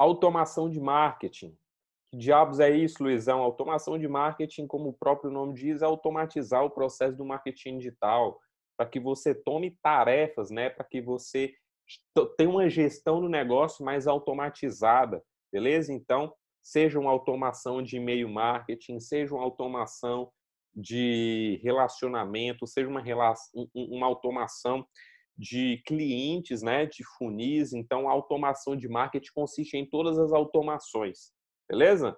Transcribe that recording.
Automação de marketing. Que diabos é isso, Luizão? Automação de marketing, como o próprio nome diz, é automatizar o processo do marketing digital, para que você tome tarefas, né? Para que você tenha uma gestão do negócio mais automatizada, beleza? Então, seja uma automação de e-mail marketing, seja uma automação de relacionamento, seja uma, uma automação de clientes, né, de funis. Então, a automação de marketing consiste em todas as automações, beleza?